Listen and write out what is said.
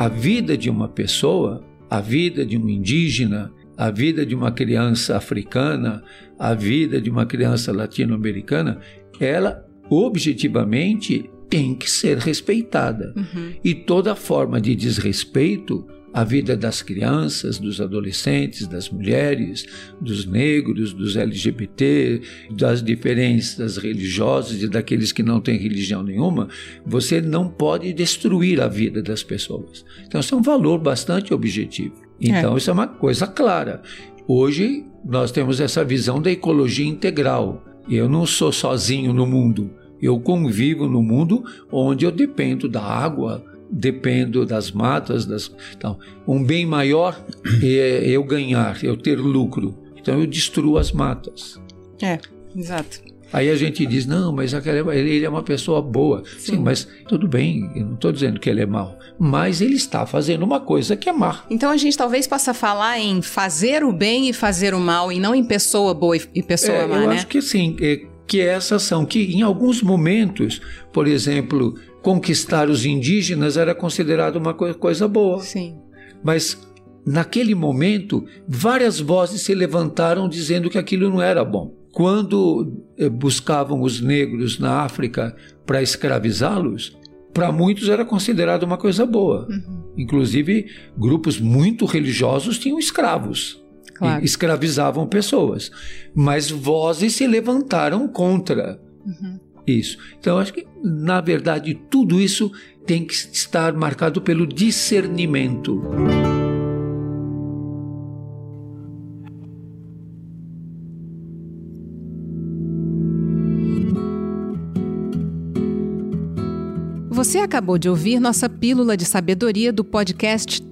a vida de uma pessoa, a vida de um indígena, a vida de uma criança africana, a vida de uma criança latino-americana, ela objetivamente tem que ser respeitada. Uhum. E toda forma de desrespeito à vida das crianças, dos adolescentes, das mulheres, dos negros, dos LGBT, das diferenças religiosas e daqueles que não têm religião nenhuma, você não pode destruir a vida das pessoas. Então, isso é um valor bastante objetivo. Então, é. isso é uma coisa clara. Hoje, nós temos essa visão da ecologia integral. Eu não sou sozinho no mundo. Eu convivo no mundo onde eu dependo da água, dependo das matas. Das, então, um bem maior é eu ganhar, eu ter lucro. Então eu destruo as matas. É, exato. Aí a gente diz, não, mas ele é uma pessoa boa. Sim, Sim mas tudo bem, eu não estou dizendo que ele é mau. Mas ele está fazendo uma coisa que é má. Então a gente talvez possa falar em fazer o bem e fazer o mal, e não em pessoa boa e pessoa é, má, eu né? Eu acho que sim, é, que é essa ação, que em alguns momentos, por exemplo, conquistar os indígenas era considerado uma coisa boa. Sim. Mas naquele momento, várias vozes se levantaram dizendo que aquilo não era bom. Quando eh, buscavam os negros na África para escravizá-los, para muitos era considerado uma coisa boa. Uhum. Inclusive, grupos muito religiosos tinham escravos claro. escravizavam pessoas. Mas vozes se levantaram contra uhum. isso. Então, acho que, na verdade, tudo isso tem que estar marcado pelo discernimento. Você acabou de ouvir nossa pílula de sabedoria do podcast